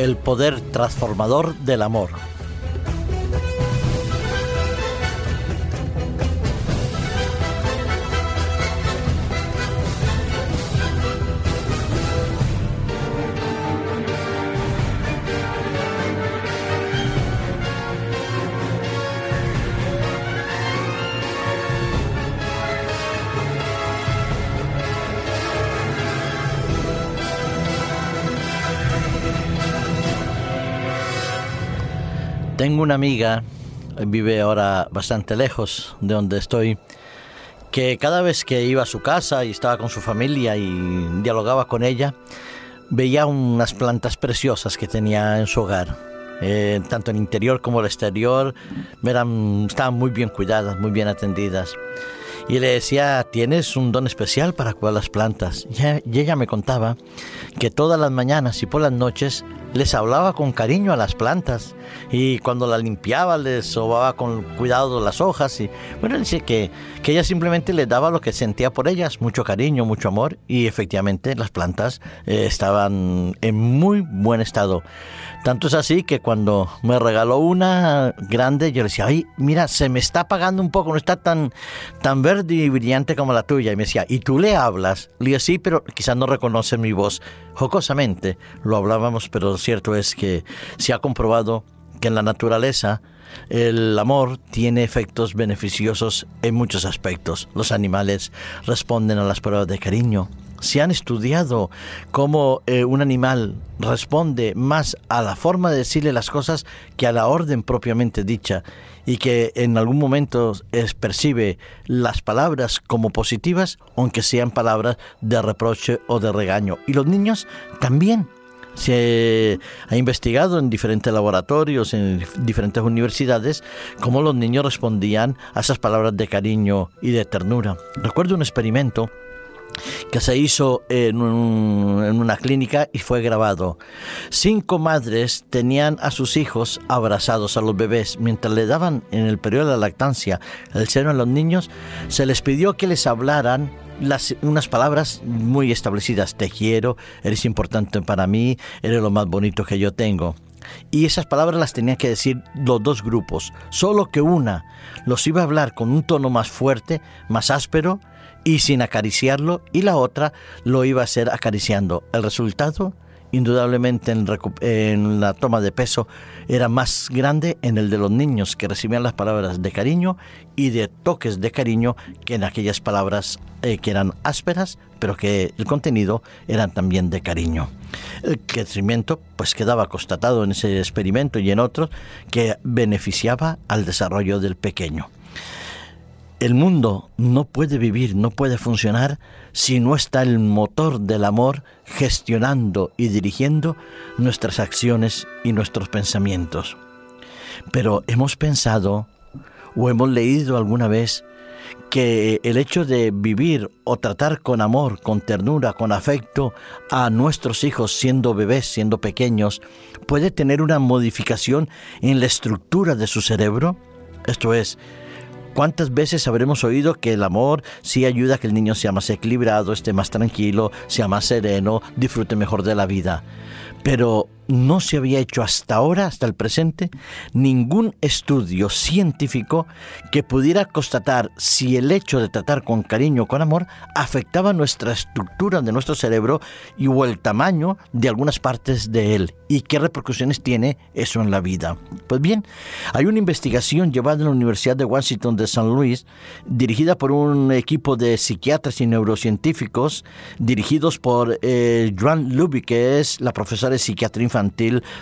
El poder transformador del amor. Tengo una amiga, vive ahora bastante lejos de donde estoy, que cada vez que iba a su casa y estaba con su familia y dialogaba con ella, veía unas plantas preciosas que tenía en su hogar. Eh, tanto el interior como el exterior eran, estaban muy bien cuidadas, muy bien atendidas. Y le decía, tienes un don especial para cuidar las plantas. Y ella me contaba que todas las mañanas y por las noches les hablaba con cariño a las plantas y cuando las limpiaba les sobaba con cuidado las hojas y bueno, dice que, que ella simplemente les daba lo que sentía por ellas, mucho cariño, mucho amor y efectivamente las plantas eh, estaban en muy buen estado. Tanto es así que cuando me regaló una grande, yo le decía, ay, mira, se me está apagando un poco, no está tan, tan verde y brillante como la tuya. Y me decía, ¿y tú le hablas? Le dije, sí, pero quizás no reconoce mi voz. Jocosamente lo hablábamos, pero cierto es que se ha comprobado que en la naturaleza el amor tiene efectos beneficiosos en muchos aspectos. Los animales responden a las pruebas de cariño, se han estudiado cómo eh, un animal responde más a la forma de decirle las cosas que a la orden propiamente dicha y que en algún momento percibe las palabras como positivas, aunque sean palabras de reproche o de regaño. Y los niños también. Se ha investigado en diferentes laboratorios, en diferentes universidades, cómo los niños respondían a esas palabras de cariño y de ternura. Recuerdo un experimento que se hizo en, una clínica y fue grabado. Cinco madres tenían a sus hijos abrazados a los bebés. Mientras le daban en el periodo de la lactancia el seno a los niños, se les pidió que les hablaran unas palabras muy establecidas. Te quiero, eres importante para mí, eres lo más bonito que yo tengo. Y esas palabras las tenían que decir los dos grupos, solo que una los iba a hablar con un tono más fuerte, más áspero, y sin acariciarlo y la otra lo iba a hacer acariciando. El resultado, indudablemente en, la toma de peso, era más grande en el de los niños que recibían las palabras de cariño y de toques de cariño que en aquellas palabras eh, que eran ásperas, pero que el contenido eran también de cariño. El crecimiento pues quedaba constatado en ese experimento y en otros que beneficiaba al desarrollo del pequeño. El mundo no puede vivir, no puede funcionar si no está el motor del amor gestionando y dirigiendo nuestras acciones y nuestros pensamientos. Pero hemos pensado o hemos leído alguna vez que el hecho de vivir o tratar con amor, con ternura, con afecto a nuestros hijos siendo bebés, siendo pequeños, puede tener una modificación en la estructura de su cerebro. Esto es, ¿Cuántas veces habremos oído que el amor sí ayuda a que el niño sea más equilibrado, esté más tranquilo, sea más sereno, disfrute mejor de la vida? Pero no se había hecho hasta ahora, hasta el presente, ningún estudio científico que pudiera constatar si el hecho de tratar con cariño o con amor afectaba nuestra estructura de nuestro cerebro y o el tamaño de algunas partes de él y qué repercusiones tiene eso en la vida. Pues bien, hay una investigación llevada en la Universidad de Washington de San Luis, dirigida por un equipo de psiquiatras y neurocientíficos, dirigidos por eh, Joan Luby, que es la profesora de psiquiatría infantil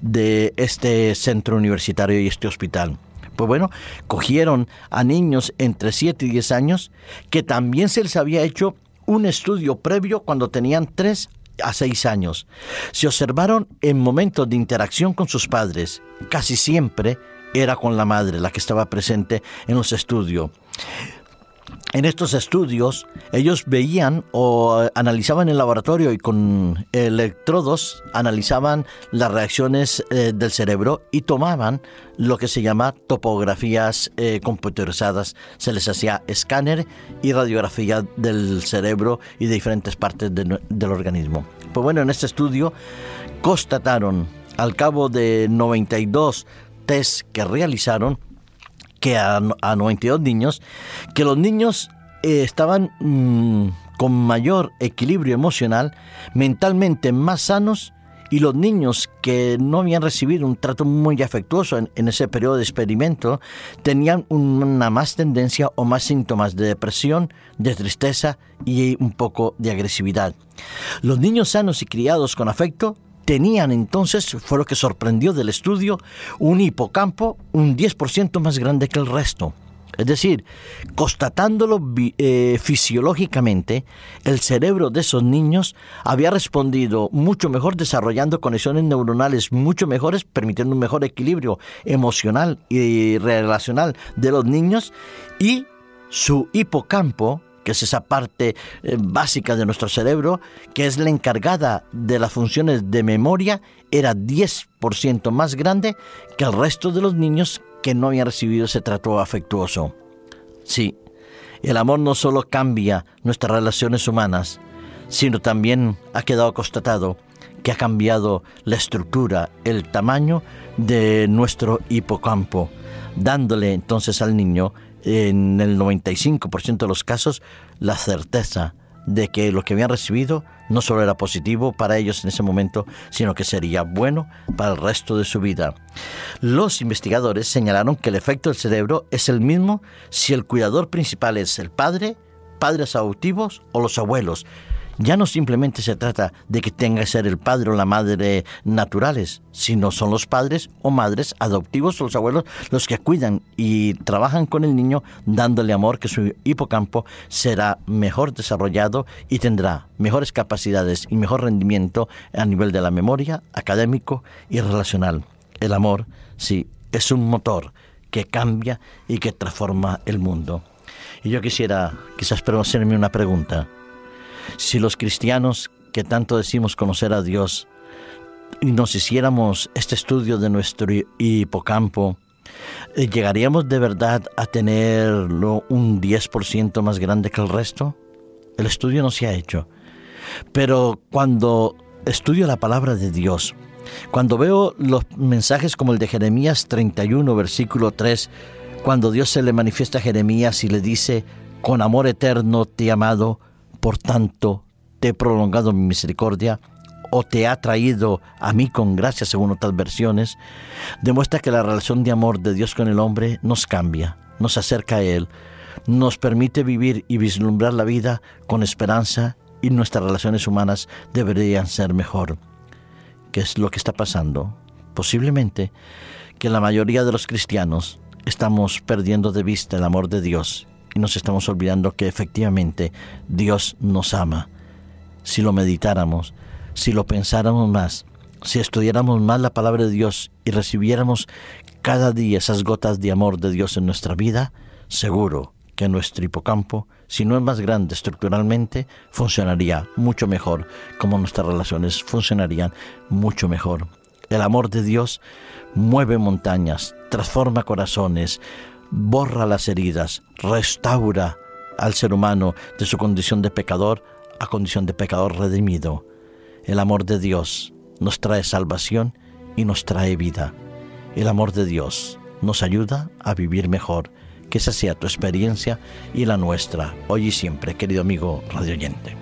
de este centro universitario y este hospital. Pues bueno, cogieron a niños entre 7 y 10 años que también se les había hecho un estudio previo cuando tenían 3 a 6 años. Se observaron en momentos de interacción con sus padres. Casi siempre era con la madre la que estaba presente en los estudios en estos estudios ellos veían o analizaban en el laboratorio y con electrodos analizaban las reacciones eh, del cerebro y tomaban lo que se llama topografías eh, computarizadas. Se les hacía escáner y radiografía del cerebro y de diferentes partes del organismo. Pues bueno, en este estudio constataron al cabo de 92 test que realizaron, que a, 92 niños, que los niños eh, estaban mm, con mayor equilibrio emocional, mentalmente más sanos y los niños que no habían recibido un trato muy afectuoso en, ese periodo de experimento tenían una más tendencia o más síntomas de depresión, de tristeza y un poco de agresividad. Los niños sanos y criados con afecto tenían entonces, fue lo que sorprendió del estudio, un hipocampo un 10% más grande que el resto. Es decir, constatándolo eh, fisiológicamente, el cerebro de esos niños había respondido mucho mejor desarrollando conexiones neuronales mucho mejores, permitiendo un mejor equilibrio emocional y relacional de los niños y su hipocampo, que es esa parte eh, básica de nuestro cerebro, que es la encargada de las funciones de memoria, era 10% más grande que el resto de los niños que no habían recibido ese trato afectuoso. Sí, el amor no solo cambia nuestras relaciones humanas, sino también ha quedado constatado que ha cambiado la estructura, el tamaño de nuestro hipocampo, dándole entonces al niño, en el 95% de los casos, la certeza de que lo que habían recibido no solo era positivo para ellos en ese momento, sino que sería bueno para el resto de su vida. Los investigadores señalaron que el efecto del cerebro es el mismo si el cuidador principal es el padre, padres adoptivos o los abuelos, ya no simplemente se trata de que tenga que ser el padre o la madre naturales, sino son los padres o madres adoptivos o los abuelos los que cuidan y trabajan con el niño dándole amor que su hipocampo será mejor desarrollado y tendrá mejores capacidades y mejor rendimiento a nivel de la memoria, académico y relacional. El amor, sí, es un motor que cambia y que transforma el mundo. Y yo quisiera quizás hacerme una pregunta. Si los cristianos que tanto decimos conocer a Dios y nos hiciéramos este estudio de nuestro hipocampo, eh, ¿llegaríamos de verdad a tenerlo un 10% más grande que el resto? El estudio no se ha hecho. Pero cuando estudio la palabra de Dios, cuando veo los mensajes como el de Jeremías 31, versículo 3, cuando Dios se le manifiesta a Jeremías y le dice, con amor eterno te he amado, por tanto, te he prolongado mi misericordia o te ha traído a mí con gracia, según otras versiones, demuestra que la relación de amor de Dios con el hombre nos cambia, nos acerca a Él, nos permite vivir y vislumbrar la vida con esperanza y nuestras relaciones humanas deberían ser mejor. ¿Qué es lo que está pasando? Posiblemente que la mayoría de los cristianos estamos perdiendo de vista el amor de Dios y nos estamos olvidando que efectivamente Dios nos ama. Si lo meditáramos, si lo pensáramos más, si estudiáramos más la palabra de Dios y recibiéramos cada día esas gotas de amor de Dios en nuestra vida, seguro que nuestro hipocampo, si no es más grande estructuralmente, funcionaría mucho mejor, como nuestras relaciones funcionarían mucho mejor. El amor de Dios mueve montañas, transforma corazones, borra las heridas, restaura al ser humano de su condición de pecador a condición de pecador redimido. El amor de Dios nos trae salvación y nos trae vida. El amor de Dios nos ayuda a vivir mejor. Que esa sea tu experiencia y la nuestra, hoy y siempre, querido amigo radioyente.